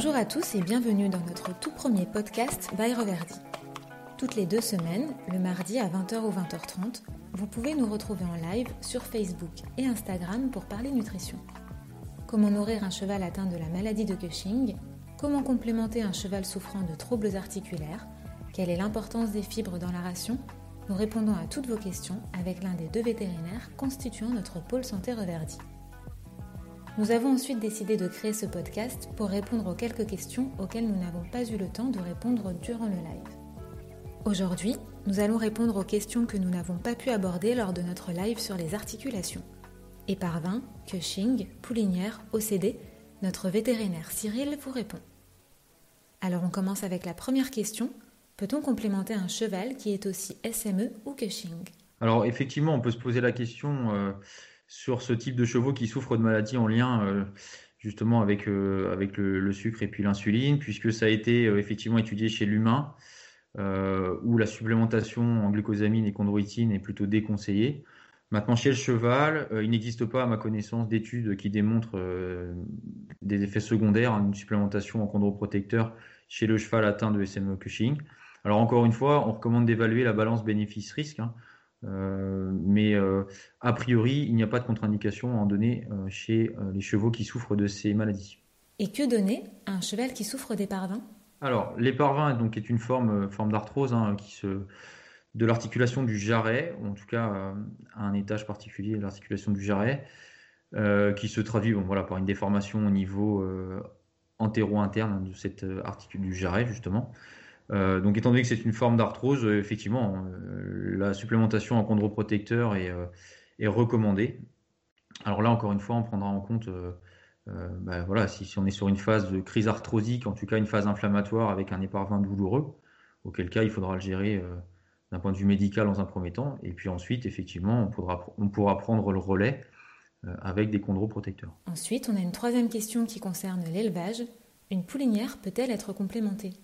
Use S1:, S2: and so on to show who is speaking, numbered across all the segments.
S1: Bonjour à tous et bienvenue dans notre tout premier podcast by Reverdi. Toutes les deux semaines, le mardi à 20h ou 20h30, vous pouvez nous retrouver en live sur Facebook et Instagram pour parler nutrition. Comment nourrir un cheval atteint de la maladie de Cushing? Comment complémenter un cheval souffrant de troubles articulaires? Quelle est l'importance des fibres dans la ration? Nous répondons à toutes vos questions avec l'un des deux vétérinaires constituant notre pôle santé Reverdi. Nous avons ensuite décidé de créer ce podcast pour répondre aux quelques questions auxquelles nous n'avons pas eu le temps de répondre durant le live. Aujourd'hui, nous allons répondre aux questions que nous n'avons pas pu aborder lors de notre live sur les articulations. Éparvin, Cushing, Poulinière, OCD, notre vétérinaire Cyril vous répond. Alors on commence avec la première question. Peut-on complémenter un cheval qui est aussi SME ou Cushing?
S2: Alors effectivement, on peut se poser la question euh, sur ce type de chevaux qui souffrent de maladies en lien euh, justement avec, euh, le, sucre et puis l'insuline, puisque ça a été effectivement étudié chez l'humain, où la supplémentation en glucosamine et chondroïtine est plutôt déconseillée. Maintenant, chez le cheval, euh, il n'existe pas, à ma connaissance, d'études qui démontrent euh, des effets secondaires à une supplémentation en chondroprotecteur chez le cheval atteint de SME Cushing. Alors, encore une fois, on recommande d'évaluer la balance bénéfice-risque, hein. Euh, mais a priori, il n'y a pas de contre-indication à en donner chez les chevaux qui souffrent de ces maladies.
S1: Et que donner à un cheval qui souffre d'éparvin
S2: Alors, l'éparvin donc, est une forme, forme d'arthrose hein, qui se de l'articulation du jarret, ou en tout cas euh, à un étage particulier de l'articulation du jarret, euh, qui se traduit bon, voilà, par une déformation au niveau euh, antéro-interne de cette articule du jarret, justement. donc, étant donné que c'est une forme d'arthrose, effectivement, la supplémentation en chondroprotecteur est, est, recommandée. Alors là, encore une fois, on prendra en compte, bah, voilà, si, si, on est sur une phase de crise arthrosique, en tout cas une phase inflammatoire avec un éparvin douloureux, auquel cas il faudra le gérer d'un point de vue médical dans un premier temps, et puis ensuite, effectivement, on pourra, on pourra prendre le relais euh, avec des chondroprotecteurs.
S1: Ensuite, on a une troisième question qui concerne l'élevage. Une poulinière peut-elle être complémentée?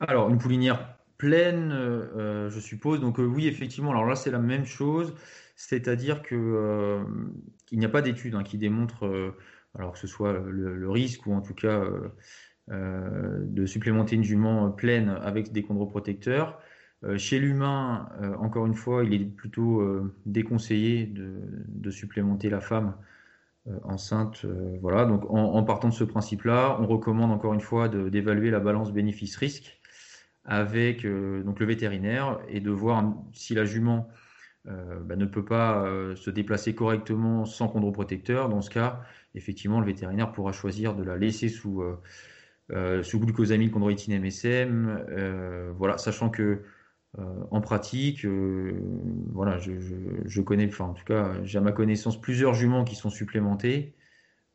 S2: Alors, une poulinière pleine, euh, je suppose. Donc oui, effectivement. Alors là, c'est la même chose, c'est-à-dire que qu'il n'y a pas d'études hein, qui démontrent, alors que ce soit le, risque ou en tout cas de supplémenter une jument pleine avec des chondroprotecteurs. Euh, chez l'humain, euh, encore une fois, il est plutôt euh, déconseillé de, supplémenter la femme enceinte. voilà, donc en, partant de ce principe-là, on recommande encore une fois d'évaluer la balance bénéfice-risque avec donc le vétérinaire et de voir si la jument bah, ne peut pas se déplacer correctement sans chondroprotecteur. Dans ce cas, effectivement, le vétérinaire pourra choisir de la laisser sous, sous glucosamine, chondroïtine, MSM. voilà, sachant que euh, en pratique, euh, voilà, je, connais, enfin en tout j'ai à ma connaissance plusieurs juments qui sont supplémentés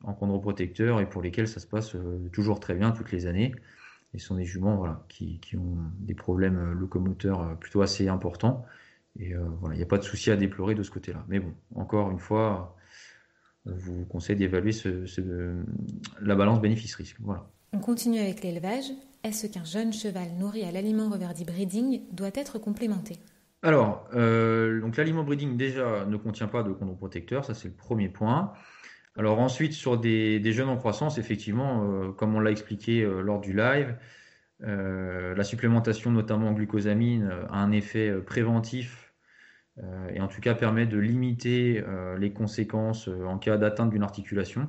S2: en chondroprotecteur et pour lesquels ça se passe euh, toujours très bien toutes les années. Et ce sont des juments voilà, qui, ont des problèmes locomoteurs plutôt assez importants. Et voilà, il n'y a pas de souci à déplorer de ce côté-là. Mais bon, encore une fois, je vous conseille d'évaluer la balance bénéfice-risque. Voilà.
S1: On continue avec l'élevage. Est-ce qu'un jeune cheval nourri à l'aliment reverdi breeding doit être complémenté?
S2: Alors, euh, donc l'aliment breeding déjà ne contient pas de chondroprotecteur, ça c'est le premier point. Alors ensuite, sur des, jeunes en croissance, effectivement, euh, comme on l'a expliqué euh, lors du live, la supplémentation notamment en glucosamine a un effet préventif et en tout cas permet de limiter les conséquences en cas d'atteinte d'une articulation.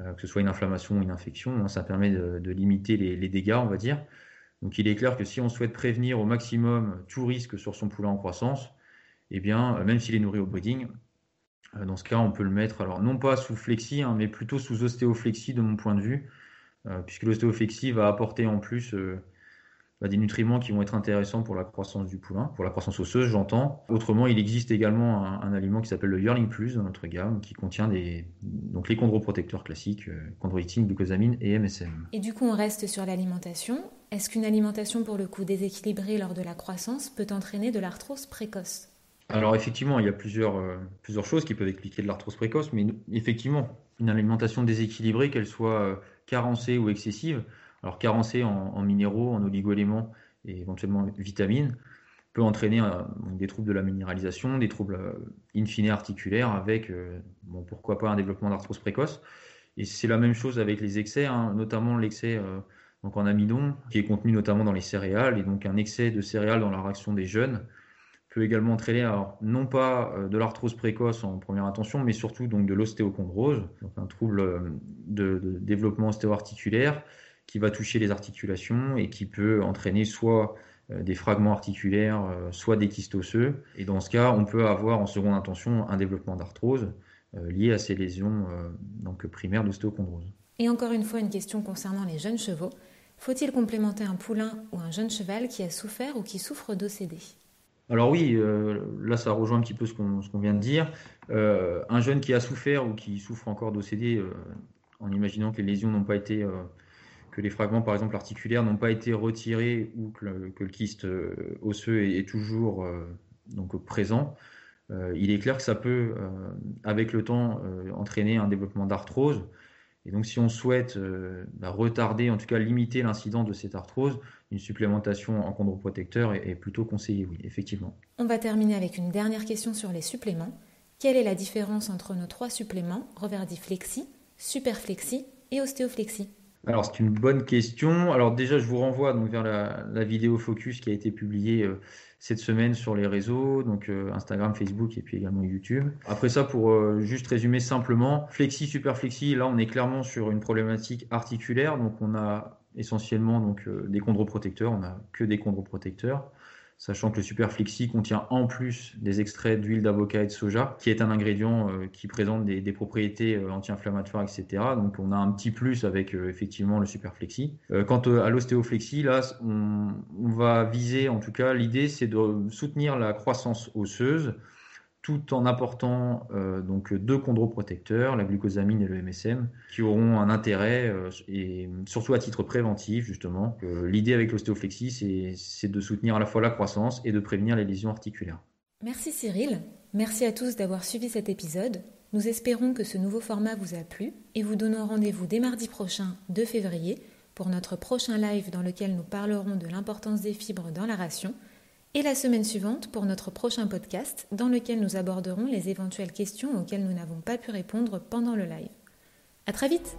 S2: Euh, que ce soit une inflammation ou une infection. Hein, ça permet de, limiter les, dégâts, on va dire. Donc il est clair que si on souhaite prévenir au maximum tout risque sur son poulain en croissance, eh bien, euh, même s'il est nourri au breeding, euh, dans ce cas, on peut le mettre, alors non pas sous flexi, hein, mais plutôt sous ostéoflexie de mon point de vue, puisque l'ostéoflexie va apporter en plus bah, des nutriments qui vont être intéressants pour la croissance du poulain, pour la croissance osseuse, j'entends. Autrement, il existe également un, aliment qui s'appelle le Yearling Plus dans notre gamme, qui contient donc les chondroprotecteurs classiques, euh, chondroïtine, glucosamine et MSM.
S1: Et du coup, on reste sur l'alimentation. Est-ce qu'une alimentation pour le coup déséquilibrée lors de la croissance peut entraîner de l'arthrose précoce?
S2: Alors effectivement, il y a plusieurs, euh, plusieurs choses qui peuvent expliquer de l'arthrose précoce, mais effectivement, une alimentation déséquilibrée, qu'elle soit euh, carencée ou excessive, alors carencé en, minéraux, en oligoéléments et éventuellement vitamines, peut entraîner euh, des troubles de la minéralisation, des troubles in fine articulaires avec, bon, pourquoi pas un développement d'arthrose précoce. Et c'est la même chose avec les excès, hein, notamment l'excès donc en amidon, qui est contenu notamment dans les céréales. Et donc un excès de céréales dans la réaction des jeunes peut également entraîner alors, non pas de l'arthrose précoce en première intention, mais surtout donc de l'ostéochondrose, un trouble de, de développement ostéo-articulaire qui va toucher les articulations et qui peut entraîner soit euh, des fragments articulaires, euh, soit des kystes. Et dans ce cas, on peut avoir en seconde intention un développement d'arthrose euh, lié à ces lésions donc primaires d'ostéochondrose.
S1: Et encore une fois, une question concernant les jeunes chevaux. Faut-il complémenter un poulain ou un jeune cheval qui a souffert ou qui souffre d'OCD
S2: alors oui, là ça rejoint un petit peu ce qu'on vient de dire. un jeune qui a souffert ou qui souffre encore d'OCD, en imaginant que les lésions n'ont pas été que les fragments, par exemple articulaires, n'ont pas été retirés ou que le, kyste euh, osseux est, toujours euh, donc présent, euh, il est clair que ça peut, avec le temps, entraîner un développement d'arthrose. Et donc, si on souhaite bah, retarder, en tout cas limiter l'incidence de cette arthrose, une supplémentation en chondroprotecteur est, est plutôt conseillée, oui, effectivement.
S1: On va terminer avec une dernière question sur les suppléments. Quelle est la différence entre nos trois suppléments, Reverdi Flexi, Superflexi et Ostéoflexi?
S2: Alors c'est une bonne question. Alors déjà je vous renvoie donc vers la, vidéo focus qui a été publiée euh, cette semaine sur les réseaux, donc euh, Instagram, Facebook et puis également YouTube. Après ça pour euh, juste résumer simplement, flexi super flexi, là on est clairement sur une problématique articulaire, donc on a essentiellement donc des chondroprotecteurs, on n'a que des chondroprotecteurs sachant que le Superflexi contient en plus des extraits d'huile d'avocat et de soja, qui est un ingrédient euh, qui présente des, propriétés euh, anti-inflammatoires, etc. Donc on a un petit plus avec euh, effectivement le Superflexi. quant à l'ostéoflexi, là, on, va viser, en tout cas, l'idée c'est de soutenir la croissance osseuse tout en apportant euh, donc deux chondroprotecteurs, la glucosamine et le MSM, qui auront un intérêt euh, et surtout à titre préventif justement. Euh, l'idée avec l'ostéoflexie, c'est de soutenir à la fois la croissance et de prévenir les lésions articulaires.
S1: Merci Cyril, merci à tous d'avoir suivi cet épisode. Nous espérons que ce nouveau format vous a plu et vous donnons rendez-vous dès mardi prochain, 2 février, pour notre prochain live dans lequel nous parlerons de l'importance des fibres dans la ration et la semaine suivante pour notre prochain podcast dans lequel nous aborderons les éventuelles questions auxquelles nous n'avons pas pu répondre pendant le live. À très vite!